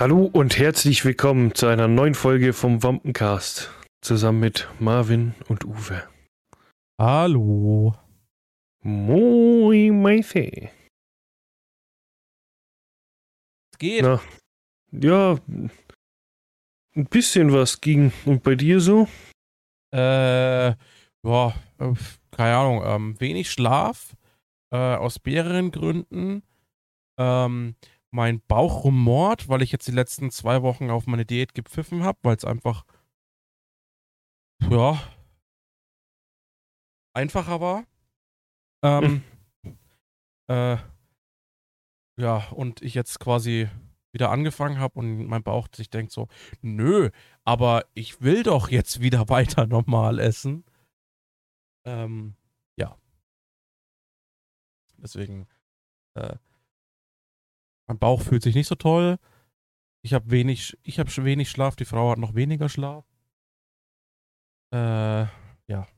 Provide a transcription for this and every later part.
Hallo und herzlich willkommen zu einer neuen Folge vom Wampencast. Zusammen mit Marvin und Uwe. Hallo. Moin, Meife. Es geht. Na, ja, ein bisschen was ging. Und bei dir so? Äh, boah, keine Ahnung. Ähm, wenig Schlaf. Äh, aus mehreren Gründen. Ähm, mein Bauch rumort, weil ich jetzt die letzten zwei Wochen auf meine Diät gepfiffen habe, weil es einfach, ja, einfacher war. Ähm, äh, ja, und ich jetzt quasi wieder angefangen habe und mein Bauch sich denkt so, nö, aber ich will doch jetzt wieder weiter normal essen. Ähm, ja. Deswegen, äh, mein Bauch fühlt sich nicht so toll. Ich habe wenig, ich habe wenig Schlaf, die Frau hat noch weniger Schlaf. Äh, ja.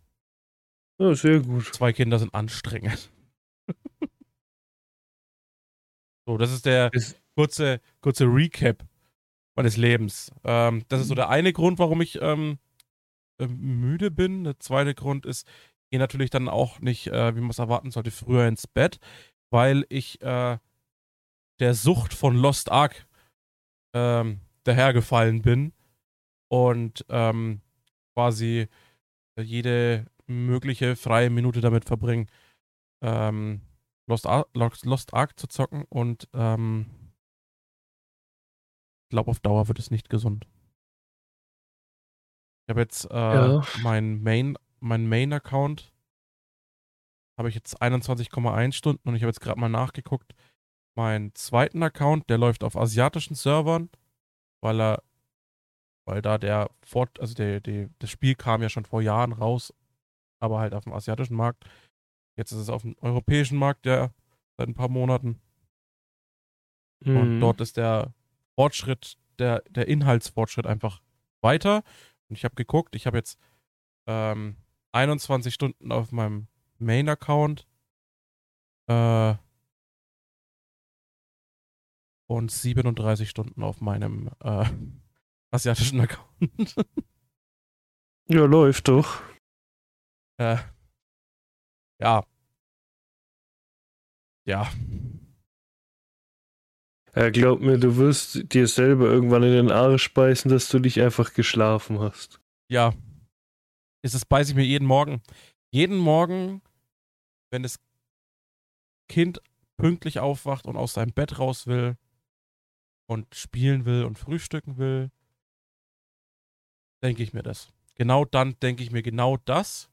Ja, sehr gut. Zwei Kinder sind anstrengend. so, das ist der kurze, kurze Recap meines Lebens. Ähm, das ist so der eine Grund, warum ich ähm, ähm, müde bin. Der zweite Grund ist, ich gehe natürlich dann auch nicht, äh, wie man es erwarten sollte, früher ins Bett, weil ich äh, der Sucht von Lost Ark ähm, dahergefallen bin und ähm, quasi jede mögliche freie Minute damit verbringen, ähm, Lost, Ar Lost, Lost Ark zu zocken und ähm, ich glaube, auf Dauer wird es nicht gesund. Ich habe jetzt äh, Ja. mein Main, mein Main-Account habe ich jetzt 21,1 Stunden und ich habe jetzt gerade mal nachgeguckt. Meinen zweiten Account, der läuft auf asiatischen Servern, weil er, weil da der Fort, also der, der, das Spiel kam ja schon vor Jahren raus, aber halt auf dem asiatischen Markt. Jetzt ist es auf dem europäischen Markt, ja, seit ein paar Monaten. Und Mhm. dort ist der Fortschritt, der, der Inhaltsfortschritt einfach weiter. Und ich habe geguckt, ich habe jetzt ähm, 21 Stunden auf meinem Main-Account äh, und 37 Stunden auf meinem äh, asiatischen Account. Ja, läuft doch. äh, ja. Ja. Ja, glaub mir, du wirst dir selber irgendwann in den Arsch beißen, dass du dich einfach geschlafen hast. Ja. Ist es beiße ich mir jeden Morgen. Jeden Morgen, wenn das Kind pünktlich aufwacht und aus seinem Bett raus will und spielen will und frühstücken will, denke ich mir das. Genau dann denke ich mir genau das.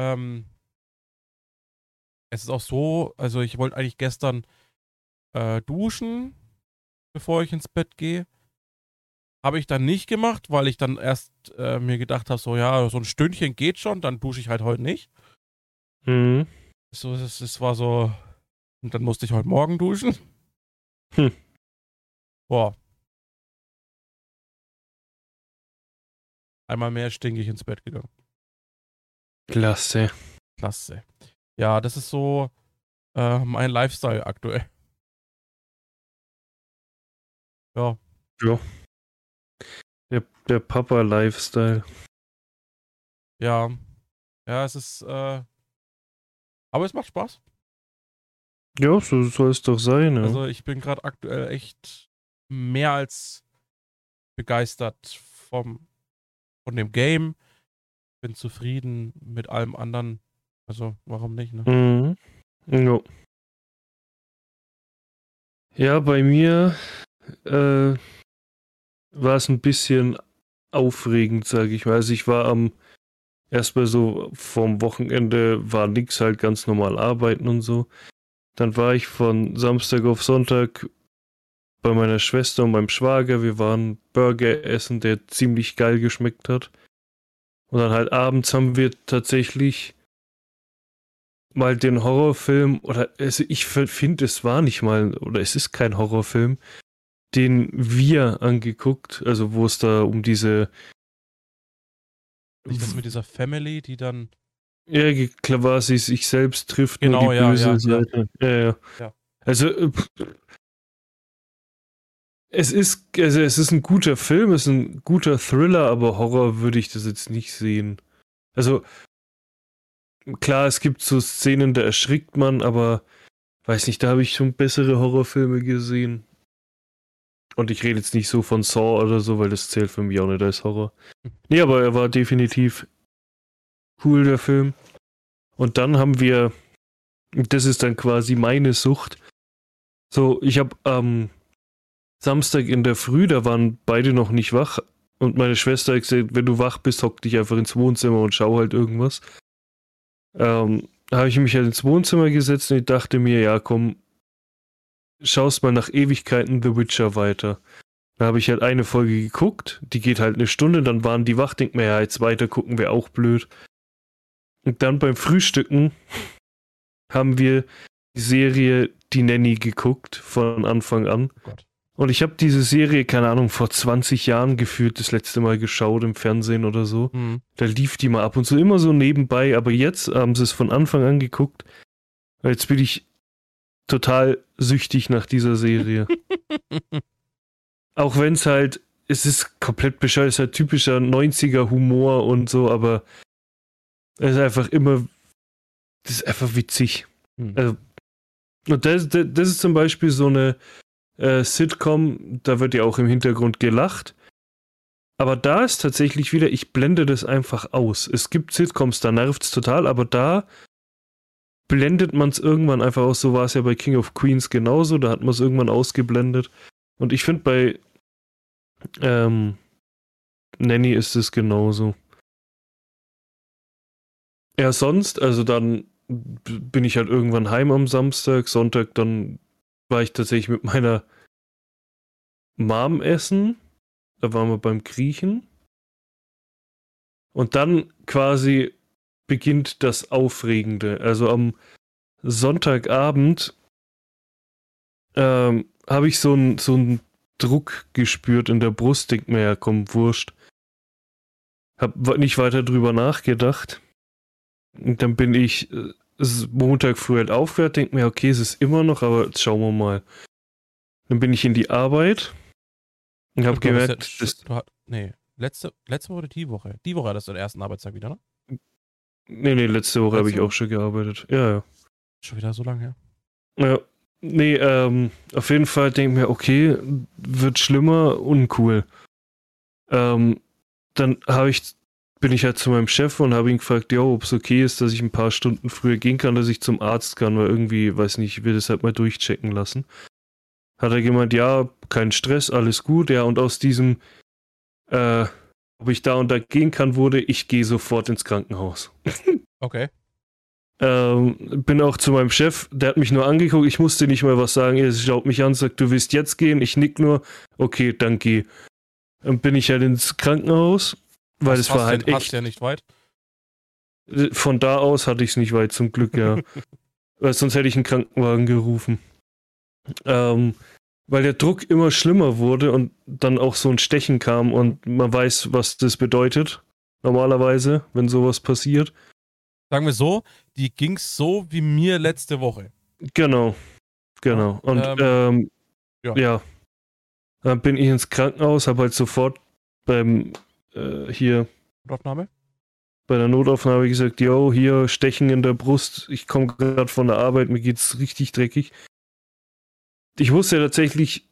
Ähm, es ist auch so, also ich wollte eigentlich gestern äh, duschen, bevor ich ins Bett gehe. Habe ich dann nicht gemacht, weil ich dann erst äh, mir gedacht habe, so ja, so ein Stündchen geht schon, dann dusche ich halt heute nicht. Mhm. So, es, es war so, und dann musste ich heute Morgen duschen. Hm. Boah. Einmal mehr stinkig ins Bett gegangen. Klasse. Klasse. Ja, das ist so äh, mein Lifestyle aktuell. Ja, Ja. Der, der Papa-Lifestyle. ja. Ja, es ist, äh, aber es macht Spaß. Ja, so soll es doch sein. Ja. Also ich bin gerade aktuell echt mehr als begeistert vom, von dem Game. Bin zufrieden mit allem anderen. Also warum nicht, ne? Mhm. Ja. Ja, bei mir äh, war es ein bisschen aufregend, sage ich mal. Also ich war am erstmal so vom Wochenende war nix halt ganz normal arbeiten und so. Dann war ich von Samstag auf Sonntag bei meiner Schwester und meinem Schwager. Wir waren Burger essen, der ziemlich geil geschmeckt hat. Und dann halt abends haben wir tatsächlich mal den Horrorfilm, oder also ich finde, es war nicht mal, oder es ist kein Horrorfilm, den wir angeguckt, also wo es da um diese Nicht das mit dieser Family, die dann. Ja, quasi sich selbst trifft Genau, nur die ja, böse ja, ja. Seite. Ja, ja. Ja. Also pff, Es ist, also es ist ein guter Film, es ist ein guter Thriller, aber Horror würde ich das jetzt nicht sehen. Also, klar, es gibt so Szenen, da erschrickt man, aber weiß nicht, da habe ich schon bessere Horrorfilme gesehen. Und ich rede jetzt nicht so von Saw oder so, weil das zählt für mich auch nicht als Horror. Nee, aber er war definitiv cool, der Film. Und dann haben wir, das ist dann quasi meine Sucht. So, ich habe am Samstag in der Früh, da waren beide noch nicht wach. Und meine Schwester hat gesagt, wenn du wach bist, hock dich einfach ins Wohnzimmer und schau halt irgendwas. Ähm, habe ich mich halt ins Wohnzimmer gesetzt und ich dachte mir, ja komm, schaust mal nach Ewigkeiten The Witcher weiter. Da habe ich halt eine Folge geguckt, die geht halt eine Stunde, dann waren die wach, denk mir, ja, jetzt weiter gucken wäre auch blöd. Und dann beim Frühstücken haben wir die Serie Die Nanny geguckt von Anfang an. Oh und ich habe diese Serie, keine Ahnung, vor 20 Jahren gefühlt das letzte Mal geschaut im Fernsehen oder so. Mhm. Da lief die mal ab und zu immer so nebenbei, aber jetzt haben sie es von Anfang an geguckt. Jetzt bin ich total süchtig nach dieser Serie. Auch wenn es halt, es ist komplett bescheuert, es ist halt typischer 90er Humor und so, aber es ist einfach immer, das ist einfach witzig. Mhm. Also, und das, das, das ist zum Beispiel so eine, äh, Sitcom, da wird ja auch im Hintergrund gelacht. Aber da ist tatsächlich wieder, ich blende das einfach aus. Es gibt Sitcoms, da nervt es total, aber da blendet man es irgendwann einfach aus. So war es ja bei King of Queens genauso, da hat man es irgendwann ausgeblendet. Und ich finde bei ähm, Nanny ist es genauso. Ja, sonst, also dann bin ich halt irgendwann heim am Samstag, Sonntag, dann war ich tatsächlich mit meiner Mom essen. Da waren wir beim Griechen. Und dann quasi beginnt das Aufregende. Also am Sonntagabend ähm, habe ich so einen so Druck gespürt in der Brust. Denk mir, ja, komm, wurscht. Hab nicht weiter drüber nachgedacht. Und dann bin ich äh, Montag früh halt aufgehört, denke mir, okay, es ist immer noch, aber jetzt schauen wir mal. Dann bin ich in die Arbeit und habe gemerkt, ja, das, hat, nee, letzte, letzte Woche oder die Woche? Die Woche hattest du den ersten Arbeitstag wieder, ne? Nee, nee, letzte Woche habe ich auch schon gearbeitet. Ja, ja. Schon wieder so lange her. Ja. Nee, ähm, auf jeden Fall denke ich mir, okay, wird schlimmer, uncool. Ähm, dann habe ich bin ich halt zu meinem Chef und habe ihn gefragt, ja, ob es okay ist, dass ich ein paar Stunden früher gehen kann, dass ich zum Arzt kann, weil irgendwie, weiß nicht, ich will das halt mal durchchecken lassen. Hat er gemeint, ja, kein Stress, alles gut, ja, und aus diesem, äh, ob ich da und da gehen kann, wurde, ich gehe sofort ins Krankenhaus. Okay. ähm, bin auch zu meinem Chef, der hat mich nur angeguckt, ich musste nicht mal was sagen, er schaut mich an, sagt, du willst jetzt gehen, ich nick nur, okay, dann geh. Dann bin ich halt ins Krankenhaus weil es war halt echt. Hast ja nicht weit. Von da aus hatte ich es nicht weit, zum Glück, ja. weil sonst hätte ich einen Krankenwagen gerufen. Ähm, weil der Druck immer schlimmer wurde und dann auch so ein Stechen kam und man weiß, was das bedeutet. Normalerweise, wenn sowas passiert. Sagen wir so, die ging's so wie mir letzte Woche. Genau. Genau. Und ähm, ähm, ja. ja. Dann bin ich ins Krankenhaus, habe halt sofort beim äh, hier. Notaufnahme? Bei der Notaufnahme gesagt, yo, hier Stechen in der Brust, ich komme gerade von der Arbeit, mir geht's richtig dreckig. Ich musste tatsächlich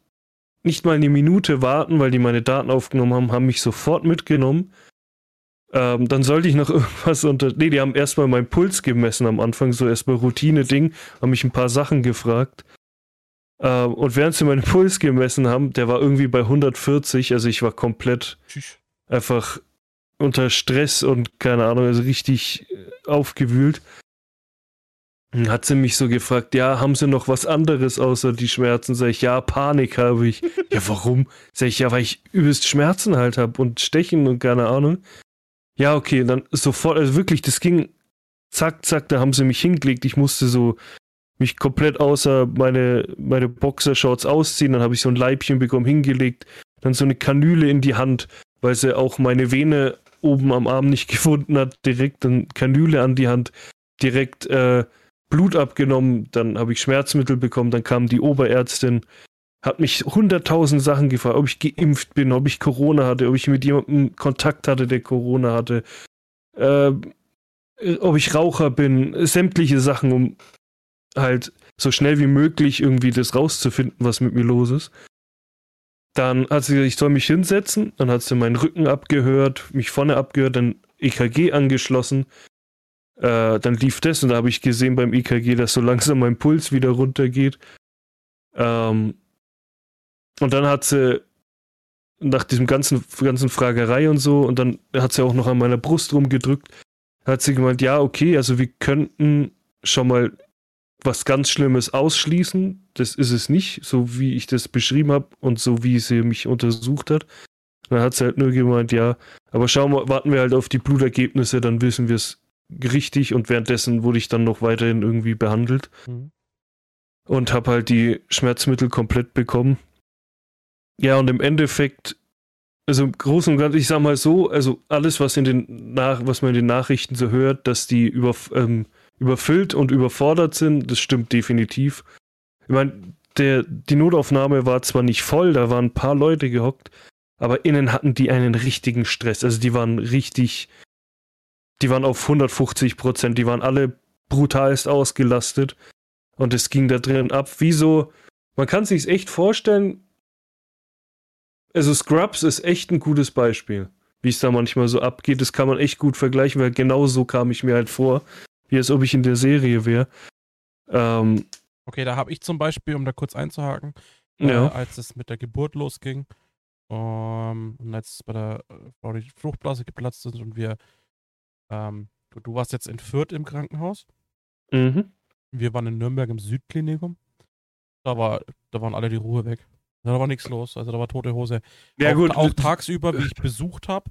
nicht mal eine Minute warten, weil die meine Daten aufgenommen haben, haben mich sofort mitgenommen. Ähm, dann sollte ich noch irgendwas unter. Nee, die haben erstmal meinen Puls gemessen am Anfang, so erstmal Routine-Ding, haben mich ein paar Sachen gefragt. Ähm, und während sie meinen Puls gemessen haben, der war irgendwie bei 140, also ich war komplett Tschüss einfach unter Stress und keine Ahnung, also richtig äh, aufgewühlt. Dann hat sie mich so gefragt, ja, haben sie noch was anderes außer die Schmerzen? Sag ich, ja, Panik habe ich. ja, warum? Sag ich, ja, weil ich übelst Schmerzen halt habe und Stechen und keine Ahnung. Ja, okay, dann sofort, also wirklich, das ging zack, zack, da haben sie mich hingelegt. Ich musste so mich komplett außer meine, meine Boxershorts ausziehen. Dann habe ich so ein Leibchen bekommen, hingelegt. Dann so eine Kanüle in die Hand weil sie auch meine Vene oben am Arm nicht gefunden hat, direkt eine Kanüle an die Hand, direkt äh, Blut abgenommen, dann habe ich Schmerzmittel bekommen, dann kam die Oberärztin, hat mich hunderttausend Sachen gefragt, ob ich geimpft bin, ob ich Corona hatte, ob ich mit jemandem Kontakt hatte, der Corona hatte, äh, ob ich Raucher bin, sämtliche Sachen, um halt so schnell wie möglich irgendwie das rauszufinden, was mit mir los ist. Dann hat sie gesagt, ich soll mich hinsetzen, dann hat sie meinen Rücken abgehört, mich vorne abgehört, dann EKG angeschlossen. Äh, dann lief das und da habe ich gesehen beim EKG, dass so langsam mein Puls wieder runtergeht. Ähm, und dann hat sie nach diesem ganzen, ganzen Fragerei und so, und dann hat sie auch noch an meiner Brust rumgedrückt, hat sie gemeint, ja, okay, also wir könnten schon mal was ganz Schlimmes ausschließen. Das ist es nicht, so wie ich das beschrieben habe und so wie sie mich untersucht hat. Dann hat sie halt nur gemeint, ja, aber schauen wir, warten wir halt auf die Blutergebnisse, dann wissen wir es richtig und währenddessen wurde ich dann noch weiterhin irgendwie behandelt mhm. und habe halt die Schmerzmittel komplett bekommen. Ja, und im Endeffekt, also im Großen und Ganzen, ich sag mal so, also alles, was in den Nach was man in den Nachrichten so hört, dass die über, ähm, überfüllt und überfordert sind, das stimmt definitiv. Ich meine, der, die Notaufnahme war zwar nicht voll, da waren ein paar Leute gehockt, aber innen hatten die einen richtigen Stress. Also die waren richtig, die waren auf 150 Prozent, die waren alle brutalst ausgelastet und es ging da drin ab. Wieso? Man kann sich echt vorstellen. Also Scrubs ist echt ein gutes Beispiel, wie es da manchmal so abgeht. Das kann man echt gut vergleichen, weil genau so kam ich mir halt vor wie als ob ich in der Serie wäre. Ähm, okay, da habe ich zum Beispiel, um da kurz einzuhaken, ja. äh, als es mit der Geburt losging um, ähm, und als bei der äh, Frau die Fruchtblase geplatzt ist und wir, ähm, du, du, warst jetzt in Fürth im Krankenhaus. Mhm. Wir waren in Nürnberg im Südklinikum. Da, war, da waren alle die Ruhe weg. Da war nichts los. Also da war tote Hose. Ja, auch, gut. auch tagsüber, wie ich besucht habe,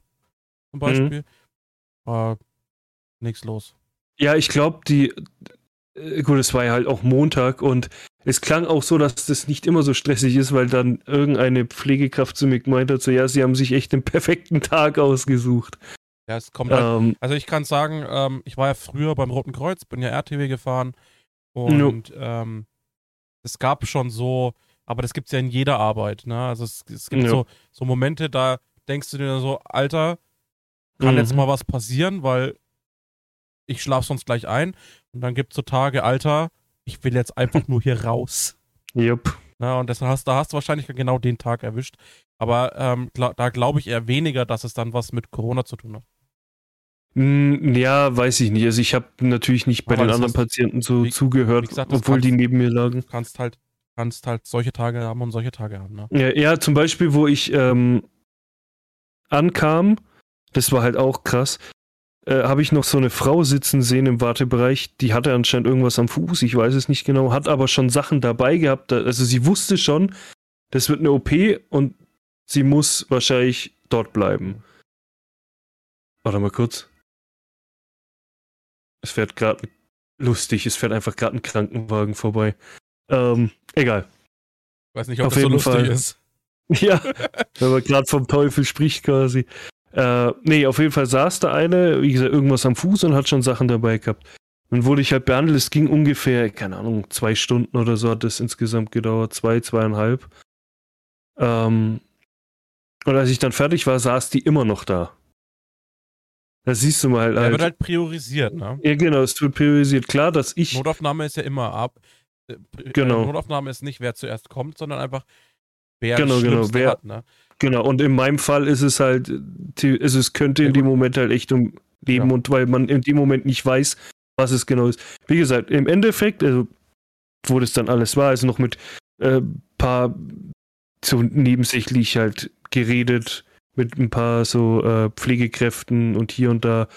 zum Beispiel, mhm. war nichts los. Ja, ich glaube, die. Äh, gut, es war ja halt auch Montag und es klang auch so, dass das nicht immer so stressig ist, weil dann irgendeine Pflegekraft zu mir gemeint hat: so, ja, sie haben sich echt den perfekten Tag ausgesucht. Ja, es kommt halt, ähm, Also, ich kann sagen, ähm, ich war ja früher beim Roten Kreuz, bin ja RTW gefahren und no. ähm, es gab schon so, aber das gibt es ja in jeder Arbeit, ne? Also, es, es gibt no. so, so Momente, da denkst du dir so, Alter, kann mhm. jetzt mal was passieren, weil ich schlafe sonst gleich ein. Und dann gibt es so Tage, Alter, ich will jetzt einfach nur hier raus. Jupp. Na, und das hast, da hast du wahrscheinlich genau den Tag erwischt. Aber ähm, glaub, da glaube ich eher weniger, dass es dann was mit Corona zu tun hat. Hm, ja, weiß ich nicht. Also ich habe natürlich nicht bei Aber den anderen Patienten so wie, zugehört, wie gesagt, obwohl kannst, die neben mir lagen. Du kannst halt, kannst halt solche Tage haben und solche Tage haben. Ne? Ja, ja, zum Beispiel, wo ich ähm, ankam, das war halt auch krass äh, habe ich noch so eine Frau sitzen sehen im Wartebereich, die hatte anscheinend irgendwas am Fuß, ich weiß es nicht genau, hat aber schon Sachen dabei gehabt. Also sie wusste schon, das wird eine OP und sie muss wahrscheinlich dort bleiben. Warte mal kurz. Es fährt gerade lustig, es fährt einfach gerade ein Krankenwagen vorbei. Ähm, egal. Weiß nicht, ob Auf das so lustig Fall. ist. Ja, wenn man gerade vom Teufel spricht quasi. Äh, nee, auf jeden Fall saß da eine, wie gesagt, irgendwas am Fuß und hat schon Sachen dabei gehabt. Dann wurde ich halt behandelt. Es ging ungefähr, keine Ahnung, zwei Stunden oder so hat das insgesamt gedauert. Zwei, zweieinhalb. Ähm, und als ich dann fertig war, saß die immer noch da. Da siehst du mal halt. Ja, wird halt priorisiert, ne? Ja, genau, es wird priorisiert. Klar, dass ich. Notaufnahme ist ja immer ab. Äh, genau. Notaufnahme ist nicht, wer zuerst kommt, sondern einfach, wer genau, genau, wer, hat, ne? Genau, und in meinem Fall ist es halt, also es könnte in dem Moment halt echt um Leben ja. und weil man in dem Moment nicht weiß, was es genau ist. Wie gesagt, im Endeffekt, also wo das dann alles war, also noch mit äh, paar so nebensächlich halt geredet, mit ein paar so äh, Pflegekräften und hier und da.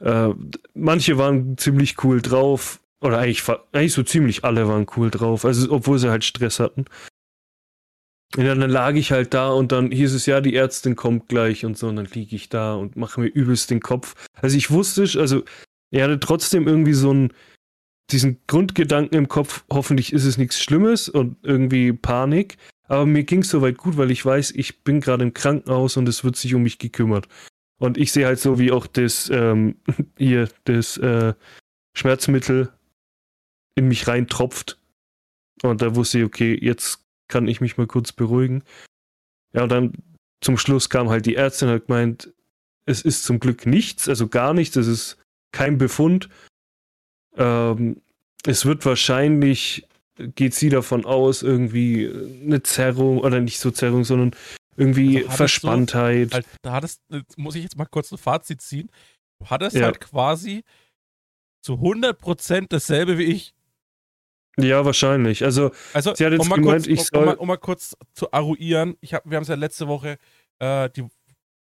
Äh, manche waren ziemlich cool drauf, oder eigentlich, eigentlich so ziemlich alle waren cool drauf, also obwohl sie halt Stress hatten. Ja, dann lag ich halt da und dann hieß es ja, die Ärztin kommt gleich und so, und dann liege ich da und mache mir übelst den Kopf. Also ich wusste, also er hatte trotzdem irgendwie so einen, diesen Grundgedanken im Kopf, hoffentlich ist es nichts Schlimmes und irgendwie Panik. Aber mir ging es soweit gut, weil ich weiß, ich bin gerade im Krankenhaus und es wird sich um mich gekümmert. Und ich sehe halt so, wie auch das, ähm, hier, das äh, Schmerzmittel in mich reintropft. Und da wusste ich, okay, jetzt kann ich mich mal kurz beruhigen. Ja, und dann zum Schluss kam halt die Ärztin und hat gemeint, es ist zum Glück nichts, also gar nichts, es ist kein Befund. Ähm, es wird wahrscheinlich, geht sie davon aus, irgendwie eine Zerrung, oder nicht so Zerrung, sondern irgendwie also Verspanntheit. So, halt, da hattest, muss ich jetzt mal kurz ein Fazit ziehen. Du hattest ja. halt quasi zu 100% dasselbe wie ich. Ja, wahrscheinlich. Also, also sie hat jetzt um gemeint, kurz, ich soll... Um mal, um mal, kurz zu arruieren, ich hab, wir haben es ja letzte Woche, äh, die,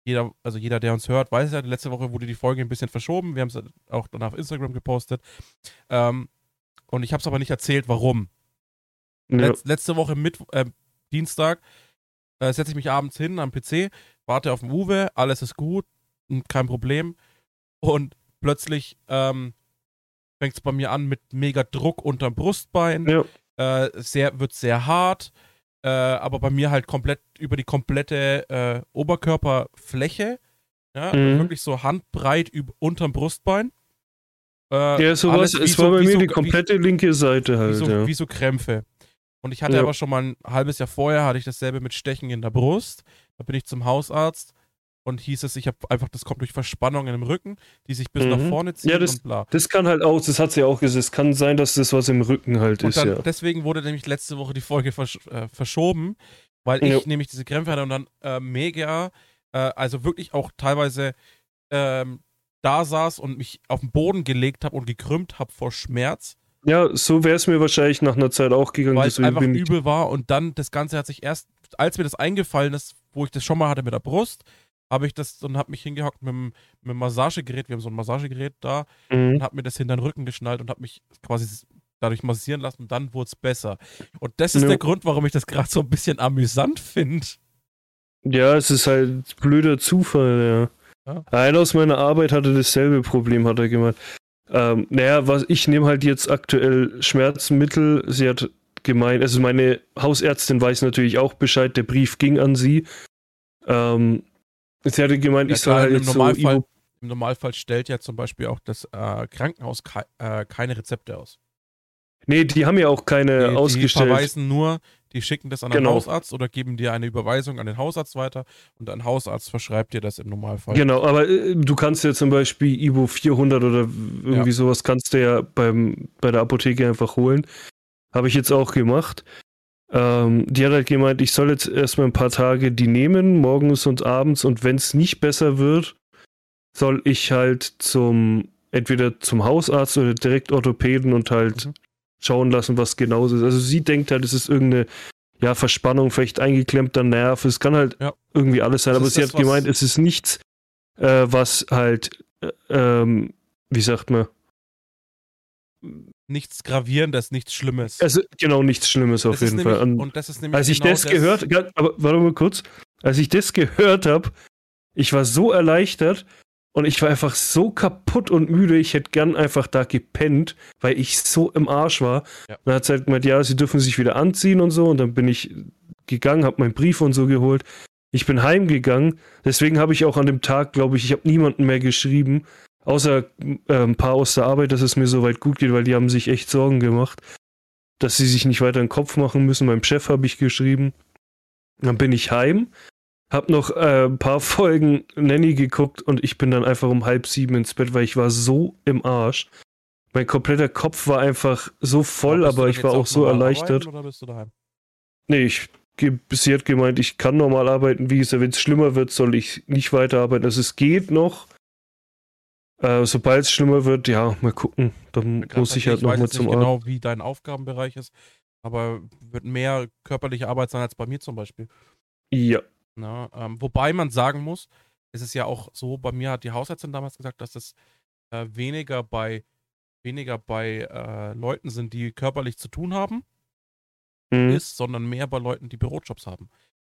jeder, also jeder, der uns hört, weiß ja, letzte Woche wurde die Folge ein bisschen verschoben. Wir haben es auch dann auf Instagram gepostet. Ähm, und ich habe es aber nicht erzählt, warum. Ja. Letz, letzte Woche mit äh, Dienstag äh, setze ich mich abends hin am PC, warte auf den Uwe, alles ist gut, kein Problem. Und plötzlich ähm, fängt es bei mir an mit mega Druck unterm Brustbein. Ja. Äh, sehr, wird sehr hart, äh, aber bei mir halt komplett über die komplette äh, Oberkörperfläche. Ja, mhm. wirklich so handbreit über, unterm Brustbein. Äh, ja, sowas, es so, war bei mir so, die komplette wie, linke Seite halt. Wie so, ja. wie so Krämpfe. Und ich hatte ja. aber schon mal ein halbes Jahr vorher, hatte ich dasselbe mit Stechen in der Brust. Da bin ich zum Hausarzt und hieß es, ich habe einfach, das kommt durch Verspannungen im Rücken, die sich bis mhm. nach vorne ziehen ja, das, und bla. Das kann halt auch, das hat sie ja auch gesagt, es kann sein, dass das was im Rücken halt und ist, dann, ja. Deswegen wurde nämlich letzte Woche die Folge versch äh, verschoben, weil ich ja. nämlich diese Krämpfe hatte und dann äh, mega, äh, also wirklich auch teilweise ähm, da saß und mich auf den Boden gelegt habe und gekrümmt habe vor Schmerz. Ja, so wäre es mir wahrscheinlich nach einer Zeit auch gegangen. Weil es einfach übel war und dann das Ganze hat sich erst, als mir das eingefallen ist, wo ich das schon mal hatte mit der Brust, habe ich das und habe mich hingehockt mit dem Massagegerät, wir haben so ein Massagegerät da mhm. und habe mir das hinter den Rücken geschnallt und habe mich quasi dadurch massieren lassen und dann wurde es besser. Und das ist ja. der Grund, warum ich das gerade so ein bisschen amüsant finde. Ja, es ist halt blöder Zufall, ja. ja. Einer aus meiner Arbeit hatte dasselbe Problem, hat er gemeint. Ähm, naja, was ich nehme halt jetzt aktuell Schmerzmittel. Sie hat gemeint, also meine Hausärztin weiß natürlich auch Bescheid, der Brief ging an sie. Ähm, Sie hatte gemeint, ja, ich soll halt im Normalfall, so Im Normalfall stellt ja zum Beispiel auch das äh, Krankenhaus ke äh, keine Rezepte aus. Nee, die haben ja auch keine die, ausgestellt. Die verweisen nur, die schicken das an den genau. Hausarzt oder geben dir eine Überweisung an den Hausarzt weiter und ein Hausarzt verschreibt dir das im Normalfall. Genau, aber äh, du kannst ja zum Beispiel Ibo 400 oder irgendwie ja. sowas kannst du ja beim, bei der Apotheke einfach holen. Habe ich jetzt auch gemacht. Ähm, die hat halt gemeint, ich soll jetzt erstmal ein paar Tage die nehmen, morgens und abends, und wenn es nicht besser wird, soll ich halt zum, entweder zum Hausarzt oder direkt Orthopäden und halt mhm. schauen lassen, was genau ist. Also sie denkt halt, es ist irgendeine ja, Verspannung, vielleicht eingeklemmter Nerv, es kann halt ja. irgendwie alles sein, das aber sie das, hat gemeint, es ist nichts, äh, was halt, äh, ähm, wie sagt man, nichts Gravierendes, nichts Schlimmes. Also, genau, nichts Schlimmes auf das jeden Fall. Nämlich, und das ist nämlich als ich genau das, das gehört, aber warte mal kurz, als ich das gehört habe, ich war so erleichtert und ich war einfach so kaputt und müde, ich hätte gern einfach da gepennt, weil ich so im Arsch war. Ja. Dann hat sie halt gemeint, ja, sie dürfen sich wieder anziehen und so und dann bin ich gegangen, habe meinen Brief und so geholt. Ich bin heimgegangen, deswegen habe ich auch an dem Tag, glaube ich, ich habe niemanden mehr geschrieben, Außer äh, ein paar aus der Arbeit, dass es mir soweit gut geht, weil die haben sich echt Sorgen gemacht, dass sie sich nicht weiter in den Kopf machen müssen. Meinem Chef habe ich geschrieben. Dann bin ich heim, hab noch äh, ein paar Folgen Nanny geguckt und ich bin dann einfach um halb sieben ins Bett, weil ich war so im Arsch. Mein kompletter Kopf war einfach so voll, aber, aber ich war auch so erleichtert. Oder bist du daheim? Nee, ich sie hat gemeint, ich kann normal arbeiten. Wie gesagt, wenn es schlimmer wird, soll ich nicht weiterarbeiten. Also es geht noch, äh, Sobald es schlimmer wird, ja, mal gucken. Dann ja, muss ich halt nochmal zum Arzt. Genau, wie dein Aufgabenbereich ist, aber wird mehr körperliche Arbeit sein als bei mir zum Beispiel. Ja. Na, ähm, wobei man sagen muss, es ist ja auch so, bei mir hat die Hausärztin damals gesagt, dass es äh, weniger bei weniger bei äh, Leuten sind, die körperlich zu tun haben, mhm. ist, sondern mehr bei Leuten, die Bürojobs haben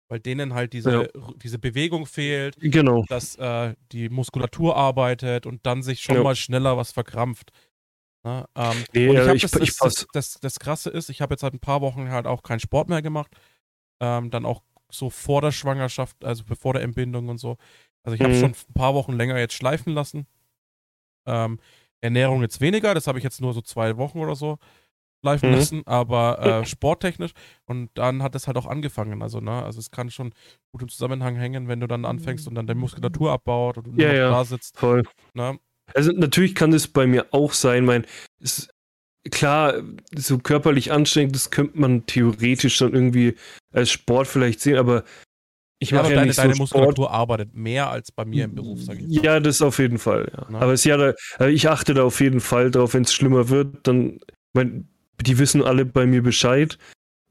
weil denen halt diese, ja. diese Bewegung fehlt, genau. dass äh, die Muskulatur arbeitet und dann sich schon ja. mal schneller was verkrampft. Na, ne? ähm, nee, und ich habe das, das, das, das, das Krasse ist, ich habe jetzt seit ein paar Wochen halt auch keinen Sport mehr gemacht, ähm, dann auch so vor der Schwangerschaft, also bevor der Entbindung und so. Also ich habe mhm. schon ein paar Wochen länger jetzt schleifen lassen. Ähm, Ernährung jetzt weniger, das habe ich jetzt nur so zwei Wochen oder so. Schleifen mhm. lassen, aber äh, sporttechnisch. Und dann hat es halt auch angefangen. Also, ne, also es kann schon gut im Zusammenhang hängen, wenn du dann anfängst und dann deine Muskulatur abbaut und du ja, ja, da sitzt. Voll. Ne? Also natürlich kann das bei mir auch sein, mein, es, klar, so körperlich anstrengend, das könnte man theoretisch dann irgendwie als Sport vielleicht sehen, aber ich mache ja, ja, deine, nicht deine so Muskulatur Sport. arbeitet mehr als bei mir im Beruf, sage ich. Ja, das auf jeden Fall. Ja. Aber es, ja, da, also ich achte da auf jeden Fall drauf, wenn es schlimmer wird, dann, mein, die wissen alle bei mir Bescheid.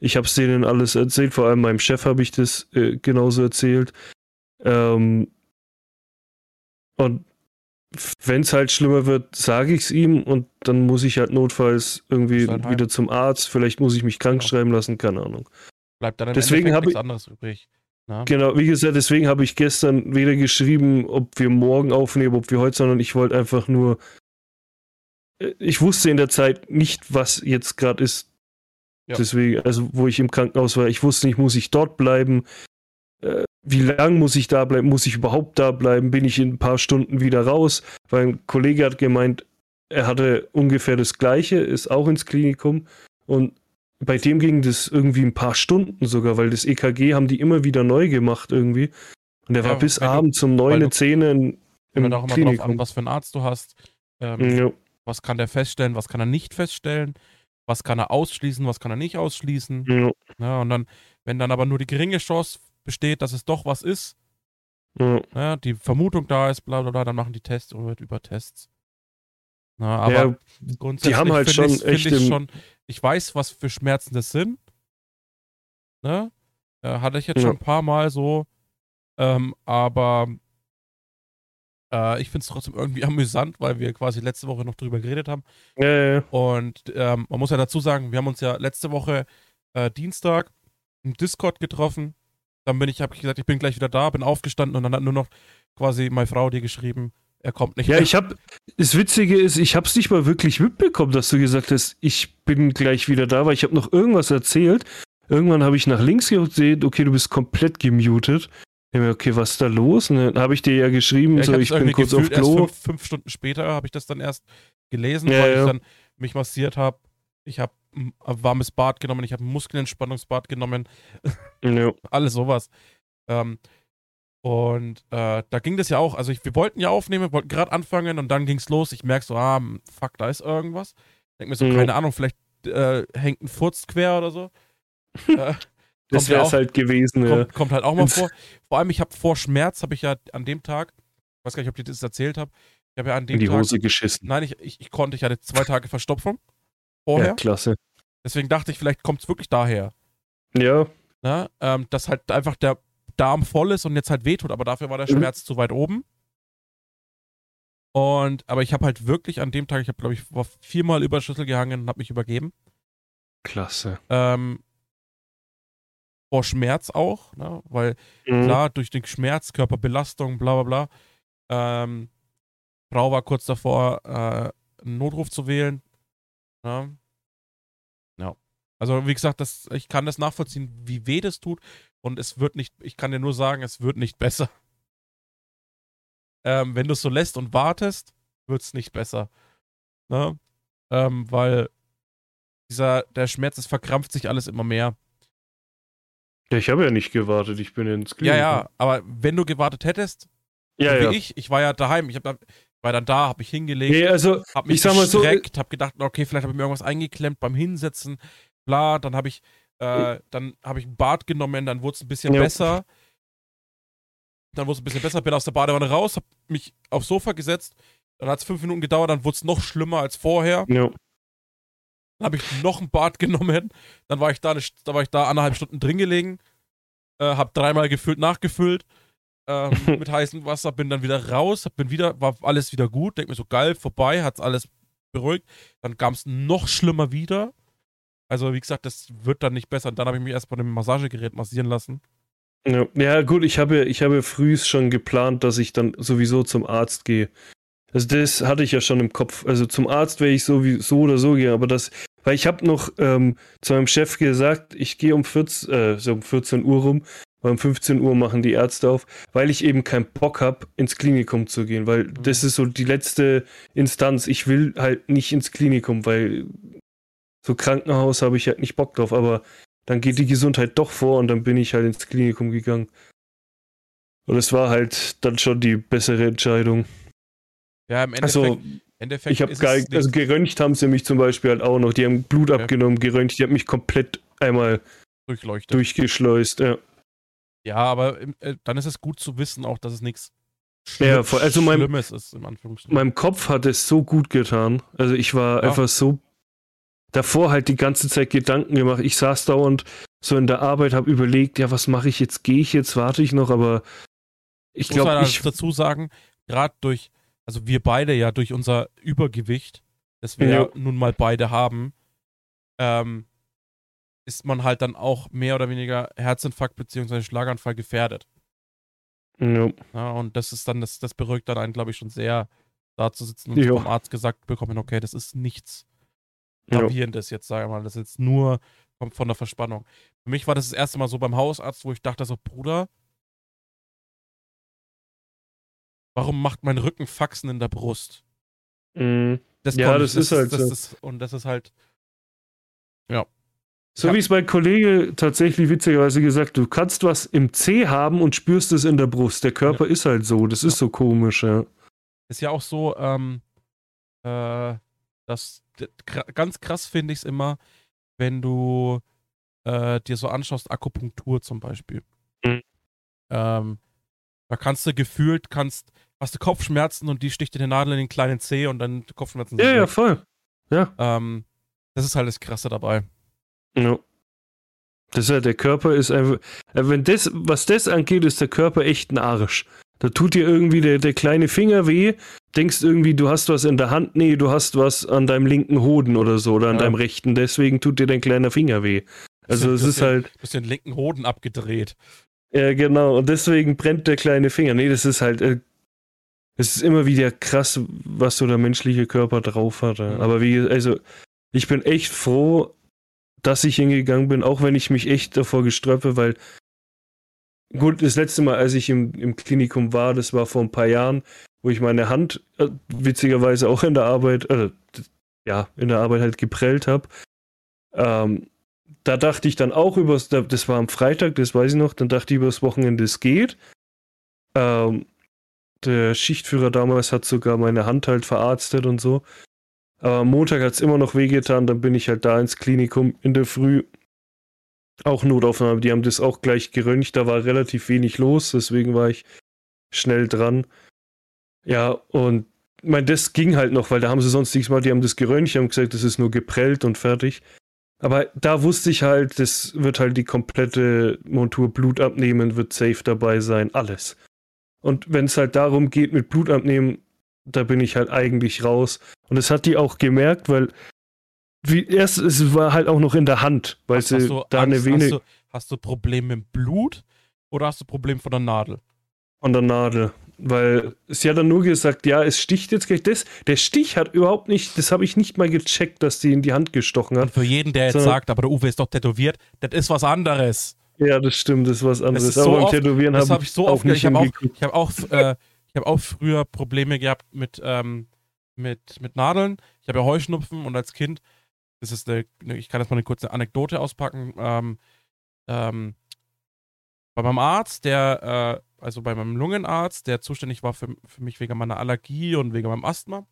Ich habe es denen alles erzählt, vor allem meinem Chef habe ich das äh, genauso erzählt. Ähm, und wenn es halt schlimmer wird, sage ich es ihm und dann muss ich halt notfalls irgendwie halt wieder zum Arzt. Vielleicht muss ich mich krank ja. schreiben lassen, keine Ahnung. Bleibt dann im deswegen nichts ich, anderes übrig. Na? Genau, wie gesagt, deswegen habe ich gestern weder geschrieben, ob wir morgen aufnehmen, ob wir heute, sondern ich wollte einfach nur. Ich wusste in der Zeit nicht, was jetzt gerade ist. Ja. Deswegen, also wo ich im Krankenhaus war, ich wusste nicht, muss ich dort bleiben? Äh, wie lang muss ich da bleiben? Muss ich überhaupt da bleiben? Bin ich in ein paar Stunden wieder raus? Weil ein Kollege hat gemeint, er hatte ungefähr das Gleiche, ist auch ins Klinikum und bei dem ging das irgendwie ein paar Stunden sogar, weil das EKG haben die immer wieder neu gemacht irgendwie. Und der ja, war bis abends um neun, Zähne in, im Kommt auch immer Klinikum. drauf an, was für einen Arzt du hast. Ähm, ja. Was kann der feststellen, was kann er nicht feststellen? Was kann er ausschließen, was kann er nicht ausschließen? Ja. ja und dann, wenn dann aber nur die geringe Chance besteht, dass es doch was ist, ja. ja die Vermutung da ist, bla bla bla, dann machen die Tests und wird über Tests. Na, aber ja, grundsätzlich die haben halt schon ich, echt ich, schon, ich weiß, was für Schmerzen das sind. Ne? Äh, hatte ich jetzt ja. schon ein paar Mal so. Ähm, aber äh, ich finde es trotzdem irgendwie amüsant, weil wir quasi letzte Woche noch drüber geredet haben. Ja, ja. Und ähm, man muss ja dazu sagen, wir haben uns ja letzte Woche äh, Dienstag im Discord getroffen dann bin ich, habe ich gesagt, ich bin gleich wieder da, bin aufgestanden und dann hat nur noch quasi meine Frau dir geschrieben, er kommt nicht. Ja, mehr. ich habe, das Witzige ist, ich habe es nicht mal wirklich mitbekommen, dass du gesagt hast, ich bin gleich wieder da, weil ich habe noch irgendwas erzählt. Irgendwann habe ich nach links gesehen, okay, du bist komplett gemutet. Ich mir, okay, was ist da los? Und dann habe ich dir ja geschrieben, ja, ich so, ich bin kurz auf Klo. Fünf, fünf, Stunden später habe ich das dann erst gelesen, ja, weil ja. ich dann mich massiert habe. Ich habe ein warmes Bad genommen, ich habe ein Muskelentspannungsbad genommen. Alles sowas. Ähm, und äh, da ging das ja auch. Also ich, wir wollten ja aufnehmen, wollten gerade anfangen und dann ging es los. Ich merke so, ah, fuck, da ist irgendwas. Denke mir so, ja. keine Ahnung, vielleicht äh, hängt ein Furz quer oder so. Äh, das wäre es halt gewesen. Kommt, ja. kommt, halt auch mal vor. Vor allem, ich habe vor Schmerz, habe ich ja an dem Tag, ich weiß gar nicht, ob ich das erzählt habe, ich habe ja an dem In die Tag, Hose geschissen. Nein, ich, ich, ich konnte, ich hatte zwei Tage Verstopfung vorher. Ja, klasse. Deswegen dachte ich, vielleicht kommt es wirklich daher. Ja. Na, ähm, dass halt einfach der Darm voll ist und jetzt halt wehtut, aber dafür war der mhm. Schmerz zu weit oben. Und, aber ich habe halt wirklich an dem Tag, ich habe, glaube ich, viermal über Schüssel gehangen und habe mich übergeben. Klasse. Ähm, vor Schmerz auch, ne? weil mhm. klar, durch den Schmerz, Körperbelastung, bla bla bla. Ähm, Frau war kurz davor, äh, einen Notruf zu wählen. Ne? Ja. Also, wie gesagt, das, ich kann das nachvollziehen, wie weh das tut. Und es wird nicht, ich kann dir nur sagen, es wird nicht besser. Ähm, wenn du es so lässt und wartest, wird es nicht besser. Ne? Ähm, weil dieser, der Schmerz, es verkrampft sich alles immer mehr. Ja, ich habe ja nicht gewartet, ich bin ins Klinikum. Ja, ja, aber wenn du gewartet hättest, ja, so wie ja. ich, ich war ja daheim, ich da, war dann da, habe mich hingelegt, nee, also, habe mich ich sag mal so, habe gedacht, okay, vielleicht habe ich mir irgendwas eingeklemmt beim Hinsetzen, bla, dann habe ich, äh, dann habe ich ein Bad genommen, dann wurde es ein bisschen ja. besser. Dann wurde es ein bisschen besser, bin aus der Badewanne raus, habe mich aufs Sofa gesetzt, dann hat es fünf Minuten gedauert, dann wurde es noch schlimmer als vorher. Ja. Dann habe ich noch ein Bad genommen, dann war ich da, eine, da war ich da anderthalb Stunden drin gelegen, äh, habe dreimal gefüllt, nachgefüllt ähm, mit heißem Wasser, bin dann wieder raus, bin wieder, war alles wieder gut, denk mir so geil, vorbei, hat's alles beruhigt. Dann kam es noch schlimmer wieder. Also, wie gesagt, das wird dann nicht besser. Und dann habe ich mich erst bei dem Massagegerät massieren lassen. Ja, ja gut, ich habe, ich habe früh schon geplant, dass ich dann sowieso zum Arzt gehe. Also das hatte ich ja schon im Kopf. Also zum Arzt wäre ich so, wie, so oder so gehen, aber das, weil ich habe noch ähm, zu meinem Chef gesagt, ich gehe um 14, äh, so um 14 Uhr rum, weil um 15 Uhr machen die Ärzte auf, weil ich eben keinen Bock habe, ins Klinikum zu gehen, weil mhm. das ist so die letzte Instanz. Ich will halt nicht ins Klinikum, weil so Krankenhaus habe ich halt nicht Bock drauf, aber dann geht die Gesundheit doch vor und dann bin ich halt ins Klinikum gegangen. Und es war halt dann schon die bessere Entscheidung. Ja, im Endeffekt, Also, Endeffekt ich habe also geröntgt haben sie mich zum Beispiel halt auch noch. Die haben Blut Okay. abgenommen, geröntgt, die haben mich komplett einmal durchleuchtet. durchgeschleust. Ja. Ja, aber äh, dann ist es gut zu wissen auch, dass es nichts Ja, voll. Also mein- Schlimmes ist, im Anführungsstrichen. Meinem Kopf hat es so gut getan. Also ich war Ja. einfach so davor halt die ganze Zeit Gedanken gemacht. Ich saß dauernd so in der Arbeit, habe überlegt, ja, was mache ich jetzt? Gehe ich jetzt? Warte ich noch? Aber ich muss glaube, ich dazu sagen, gerade durch, also wir beide ja durch unser Übergewicht, das wir Ja. ja nun mal beide haben, ähm, ist man halt dann auch mehr oder weniger Herzinfarkt bzw. Schlaganfall gefährdet. ja, Ja, und das ist dann, das, das beruhigt dann einen, glaube ich, schon sehr, da zu sitzen und Ja. vom Arzt gesagt bekommen, okay, das ist nichts Gravierendes jetzt, sage ich mal. Das ist jetzt nur kommt von der Verspannung. Für mich war das das erste Mal so beim Hausarzt, wo ich dachte so, Bruder, warum macht mein Rücken Faxen in der Brust? Mhm. Das Ja, das ich- ist halt das so. Ist, und das ist halt, So Ja. wie es mein Kollege tatsächlich witzigerweise gesagt, du kannst was im C haben und spürst es in der Brust. Der Körper ist halt so, das ist so komisch, ja. ist ja auch so, ähm, äh, das, ganz krass finde ich es immer, wenn du äh, dir so anschaust, Akupunktur zum Beispiel. Mhm. Ähm, da kannst du gefühlt, kannst, hast du Kopfschmerzen und die sticht dir eine Nadel in den kleinen Zeh und dann Kopfschmerzen Ja, ja, voll. Ja. Ähm, das ist halt das Krasse dabei. Ja. Das ist ja, der Körper ist einfach. äh, Wenn das, was das angeht, ist der Körper echt ein Arsch. Da tut dir irgendwie der, der kleine Finger weh, denkst irgendwie, du hast was in der Hand, nee, du hast was an deinem linken Hoden oder so oder an Ja. deinem rechten, deswegen tut dir dein kleiner Finger weh. Also es ist halt, Du hast den linken Hoden abgedreht. Ja genau, und deswegen brennt der kleine Finger. Nee, das ist halt, äh, es ist immer wieder krass, was so der menschliche Körper drauf hat. ja. Mhm. Aber wie, also, ich bin echt froh, dass ich hingegangen bin, auch wenn ich mich echt davor gesträupe, weil gut, das letzte Mal, als ich im, im Klinikum war, das war vor ein paar Jahren, wo ich meine Hand äh, witzigerweise auch in der Arbeit, äh, ja, in der Arbeit halt geprellt habe. Ähm, da dachte ich dann auch übers, da- das war am Freitag, das weiß ich noch, dann dachte ich übers Wochenende, es geht. Ähm, der Schichtführer damals hat sogar meine Hand halt verarztet und so. Aber am Montag hat es immer noch wehgetan, dann bin ich halt da ins Klinikum in der Früh. Auch Notaufnahme, die haben das auch gleich geröntgt, da war relativ wenig los, deswegen war ich schnell dran. Ja, und ich meine, das ging halt noch, weil da haben sie sonst nichts mal, die haben das geröntgt, haben gesagt, das ist nur geprellt und fertig. Aber da wusste ich halt, das wird halt die komplette Montur Blut abnehmen, wird safe dabei sein, alles. Und wenn es halt darum geht mit Blut abnehmen, da bin ich halt eigentlich raus. Und das hat die auch gemerkt, weil wie erst es war halt auch noch in der Hand, weil sie du da eine Vene hast, du, hast du Probleme mit Blut oder hast du Probleme von der Nadel? von der Nadel. Weil sie hat dann nur gesagt, ja, es sticht jetzt gleich. Das, der Stich hat überhaupt nicht, das habe ich nicht mal gecheckt, dass die in die Hand gestochen Und hat. für jeden, der jetzt sagt, aber der Uwe ist doch tätowiert, das ist was anderes. Ja, das stimmt, das ist was anderes. ist so Aber beim oft- Tätowieren Das habe habe ich so auch oft. Ich nicht habe auch, ich hab auch, äh, ich hab auch früher Probleme gehabt mit, ähm, mit, mit Nadeln. Ich habe ja Heuschnupfen und als Kind, das ist eine- ich kann jetzt mal eine kurze Anekdote auspacken. Ähm, ähm, bei meinem Arzt, der, äh, also bei meinem Lungenarzt, der zuständig war für, für mich wegen meiner Allergie und wegen meinem Asthma,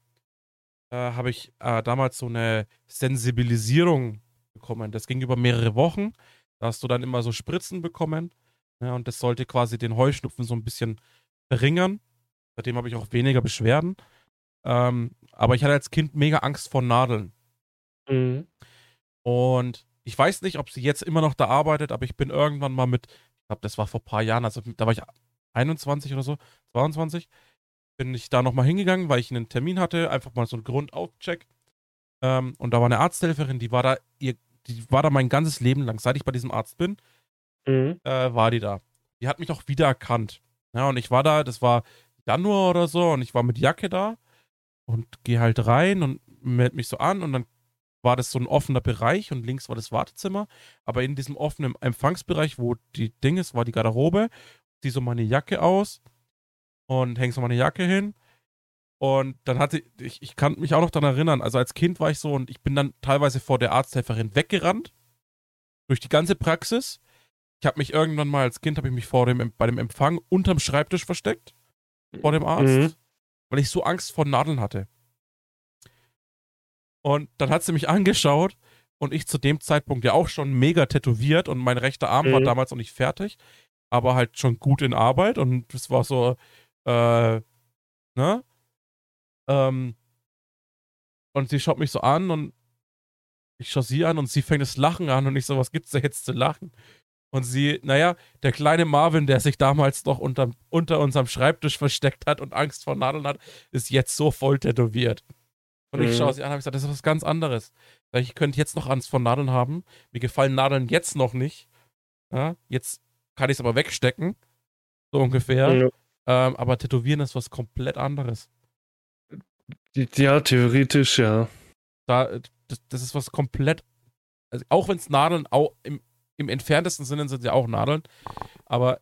äh, habe ich äh, damals so eine Sensibilisierung bekommen. Das ging über mehrere Wochen. Da hast du dann immer so Spritzen bekommen. Ja, und das sollte quasi den Heuschnupfen so ein bisschen verringern. Seitdem habe ich auch weniger Beschwerden. Ähm, aber ich hatte als Kind mega Angst vor Nadeln. Mhm. Und ich weiß nicht, ob sie jetzt immer noch da arbeitet, aber ich bin irgendwann mal mit, ich glaube, das war vor ein paar Jahren, also da war ich 21 oder so, 22, bin ich da nochmal hingegangen, weil ich einen Termin hatte, einfach mal so einen Grundaufcheck. Ähm, und da war eine Arzthelferin, die war da, ihr, die war da mein ganzes Leben lang, seit ich bei diesem Arzt bin, Mhm. äh, war die da. Die hat mich auch wiedererkannt. Ja, und ich war da, das war Januar oder so, und ich war mit Jacke da und gehe halt rein und melde mich so an und dann war das so ein offener Bereich und links war das Wartezimmer, aber in diesem offenen Empfangsbereich, wo die Ding ist, war die Garderobe, zieh so meine Jacke aus und häng so meine Jacke hin Und dann hatte ich, ich kann mich auch noch daran erinnern, also als Kind war ich so und ich bin dann teilweise vor der Arzthelferin weggerannt. Durch die ganze Praxis. Ich habe mich irgendwann mal als Kind, habe ich mich vor dem, bei dem Empfang unterm Schreibtisch versteckt. Vor dem Arzt. Mhm. Weil ich so Angst vor Nadeln hatte. Und dann hat sie mich angeschaut und ich zu dem Zeitpunkt ja auch schon mega tätowiert und mein rechter Arm mhm. war damals noch nicht fertig, aber halt schon gut in Arbeit und es war so, äh, ne? Ähm, und sie schaut mich so an und ich schaue sie an und sie fängt das Lachen an und ich so, was gibt's da jetzt zu lachen? Und sie, naja, der kleine Marvin, der sich damals noch unter, unter unserem Schreibtisch versteckt hat und Angst vor Nadeln hat, ist jetzt so voll tätowiert. Und mhm. ich schaue sie an und habe gesagt, das ist was ganz anderes. Ich könnte jetzt noch Angst vor Nadeln haben. Mir gefallen Nadeln jetzt noch nicht. Ja, jetzt kann ich es aber wegstecken. So ungefähr. Ja. Ähm, aber Tätowieren ist was komplett anderes. Ja, theoretisch, ja. Da, das, das ist was komplett. Also auch wenn es Nadeln, auch im, im entferntesten Sinne sind ja auch Nadeln, aber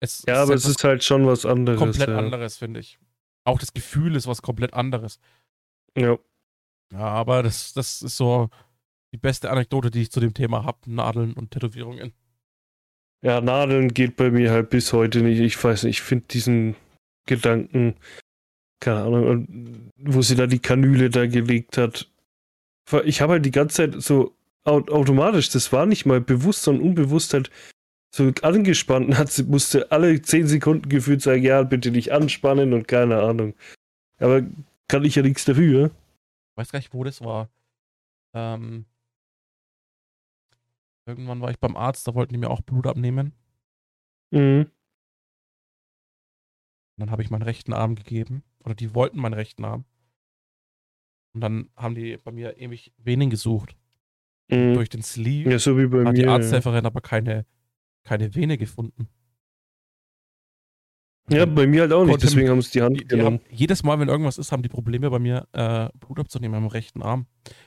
es Ja, aber es ist halt schon was anderes. Komplett ja. anderes, finde ich. Auch das Gefühl ist was komplett anderes. Ja. Ja, aber das, das ist so die beste Anekdote, die ich zu dem Thema habe: Nadeln und Tätowierungen. Ja, Nadeln geht bei mir halt bis heute nicht. Ich weiß nicht, ich finde diesen Gedanken, keine Ahnung, wo sie da die Kanüle da gelegt hat. Ich habe halt die ganze Zeit so automatisch, das war nicht mal bewusst, sondern unbewusst halt so angespannt hat. Sie musste alle zehn Sekunden gefühlt sagen, ja, bitte nicht anspannen und keine Ahnung. Aber kann ich ja nichts dafür. Ich weiß gar nicht, wo das war. Ähm, irgendwann war ich beim Arzt, da wollten die mir auch Blut abnehmen. Mhm. Und dann habe ich meinen rechten Arm gegeben. Oder die wollten meinen rechten Arm. Und dann haben die bei mir ewig Venen gesucht. Mhm. Durch den Sleeve ja, so wie bei hat mir, die Arzthelferin aber keine, keine Vene gefunden. Ja, bei mir halt auch nicht, deswegen haben sie die Hand die, die genommen. Haben, jedes Mal, wenn irgendwas ist, haben die Probleme bei mir, äh, Blut abzunehmen am rechten Arm.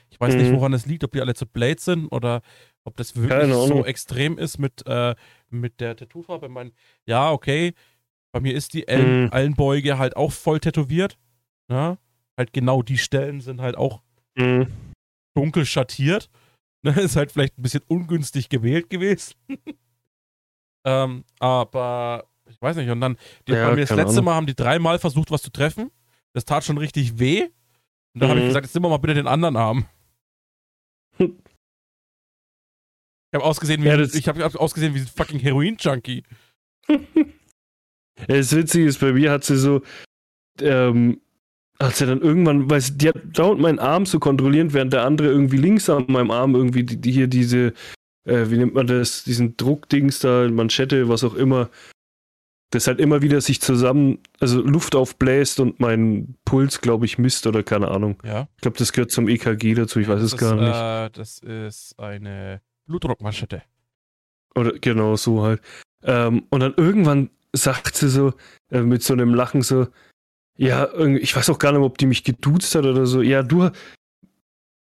Ich weiß mhm. nicht, woran es liegt, ob die alle zu blade sind oder ob das wirklich so extrem ist mit, äh, mit der Tattoofarbe. Ich meine, ja, okay, bei mir ist die Ellen, mhm. Ellenbeuge halt auch voll tätowiert. Ja? Ne? Halt genau die Stellen sind halt auch mhm. dunkel schattiert. Ne? Ist halt vielleicht ein bisschen ungünstig gewählt gewesen. ähm, aber ich weiß nicht. Und dann, die, ja, bei mir das letzte Ahnung. Mal haben die dreimal versucht, was zu treffen. Das tat schon richtig weh. Und da mhm. habe ich gesagt, jetzt nimm mal bitte den anderen Arm. ich habe ausgesehen wie, ja, ich hab ausgesehen wie ein fucking Heroin-Junkie. das Witzige ist, bei mir hat sie so, ähm, hat sie dann irgendwann, weil sie, die hat dauernd meinen Arm zu kontrollieren, während der andere irgendwie links an meinem Arm irgendwie die, die hier diese, äh, wie nennt man das, diesen Druckdings da, Manschette, was auch immer, das halt immer wieder sich zusammen, also Luft aufbläst und mein Puls, glaube ich, misst oder keine Ahnung. Ja. Ich glaube, das gehört zum EKG dazu, ich weiß es gar nicht. Äh, das ist eine Blutdruckmanschette. Oder genau so halt. Ähm, und dann irgendwann sagt sie so, äh, mit so einem Lachen so, ja, ich weiß auch gar nicht, ob die mich geduzt hat oder so. Ja, du,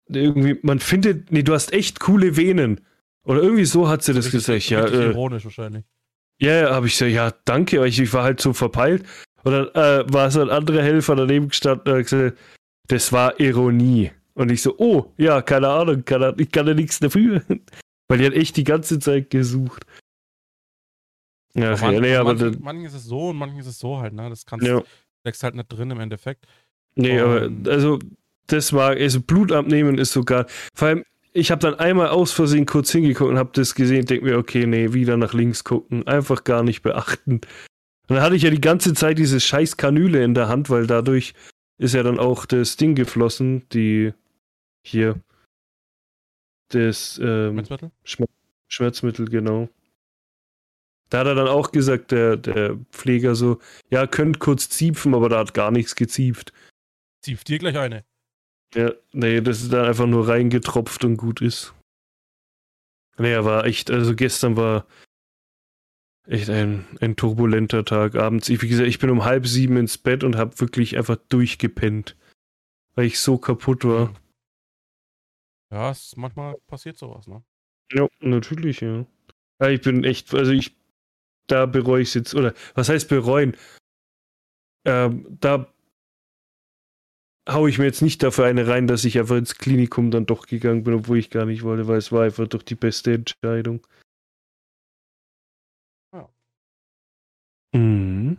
irgendwie, man findet, nee, du hast echt coole Venen. Oder irgendwie so hat sie das, das gesagt. Ja, äh, ironisch wahrscheinlich. Ja, ja, habe ich gesagt, ja, danke, ich, ich war halt so verpeilt. Und dann äh, war so ein anderer Helfer daneben gestanden und hat gesagt, das war Ironie. Und ich so, oh, ja, keine Ahnung, keine, ich kann ja nichts dafür. Weil die hat echt die ganze Zeit gesucht. Ja, aber, ja, nee, aber manchen, manchen ist es so und manchen ist es so halt, ne? Das kannst ja. steckst halt nicht drin im Endeffekt. Nee, und, aber also das war, also Blut abnehmen ist sogar, vor allem ich habe dann einmal aus Versehen kurz hingeguckt und habe das gesehen, denke mir, okay, nee, wieder nach links gucken, einfach gar nicht beachten. Und dann hatte ich ja die ganze Zeit diese scheiß Kanüle in der Hand, weil dadurch ist ja dann auch das Ding geflossen, die hier das ähm, Schmerzmittel? Schmerz Schmerzmittel, genau. Da hat er dann auch gesagt, der, der Pfleger so, ja, könnt kurz ziepfen, aber da hat gar nichts geziepft. Ziepft dir gleich eine. Ja, nee, das ist dann einfach nur reingetropft und gut ist. Nee, war echt, also gestern war echt ein, ein turbulenter Tag abends. Ich, wie gesagt, ich bin um halb sieben ins Bett und habe wirklich einfach durchgepennt, weil ich so kaputt war. Ja, es, manchmal passiert sowas, ne? Ja, natürlich, ja. ja ich bin echt, also ich, da bereue ich es jetzt, oder was heißt bereuen? Ähm, da haue ich mir jetzt nicht dafür eine rein, dass ich einfach ins Klinikum dann doch gegangen bin, obwohl ich gar nicht wollte, weil es war einfach doch die beste Entscheidung. Ja. Mhm.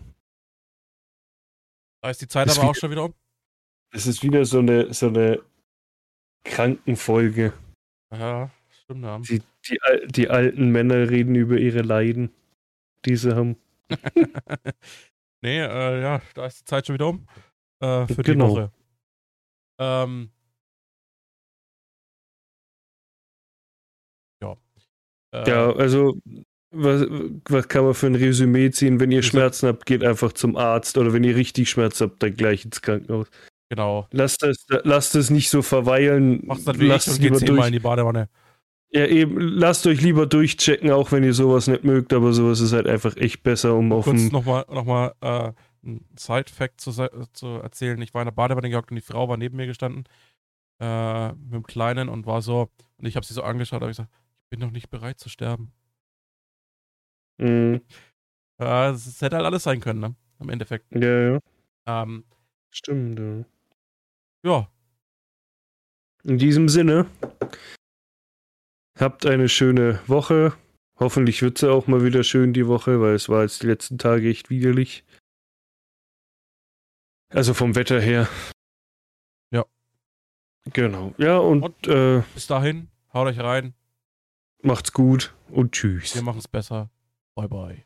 Da ist die Zeit Ist aber auch schon wieder um. Es ist wieder so eine, so eine Krankenfolge. Ja, stimmt. Ja. Die, die, die alten Männer reden über ihre Leiden, die sie haben. nee, äh, ja, da ist die Zeit schon wieder um. Äh, für Genau. die Woche. Ähm, ja. Äh, Ja, also, was, was kann man für ein Resümee ziehen? Wenn ihr Schmerzen habt, geht einfach zum Arzt oder wenn ihr richtig Schmerzen habt, dann gleich ins Krankenhaus. Genau. Lasst es, lasst es nicht so verweilen. Macht's dann wie lasst es lieber zehnmal durch. in die Badewanne. Ja, eben, lasst euch lieber durchchecken, auch wenn ihr sowas nicht mögt, aber sowas ist halt einfach echt besser, um auf Kurz nochmal noch mal, äh, ein Side-Fact zu, sa- zu erzählen. Ich war in der Badewanne gehockt und die Frau war neben mir gestanden äh, mit dem Kleinen und war so, und ich habe sie so angeschaut und gesagt, ich bin noch nicht bereit zu sterben. Mhm. Äh, Es hätte halt alles sein können, ne? Im Endeffekt. Ja, ja, Ähm, stimmt. Ja. ja, In diesem Sinne, habt eine schöne Woche. Hoffentlich wird sie auch mal wieder schön die Woche, weil es war jetzt die letzten Tage echt widerlich. Also vom Wetter her. Ja. Genau. Ja, und, Und? Äh, bis dahin, haut euch rein. macht's gut und tschüss. Wir machen es besser. Bye, bye.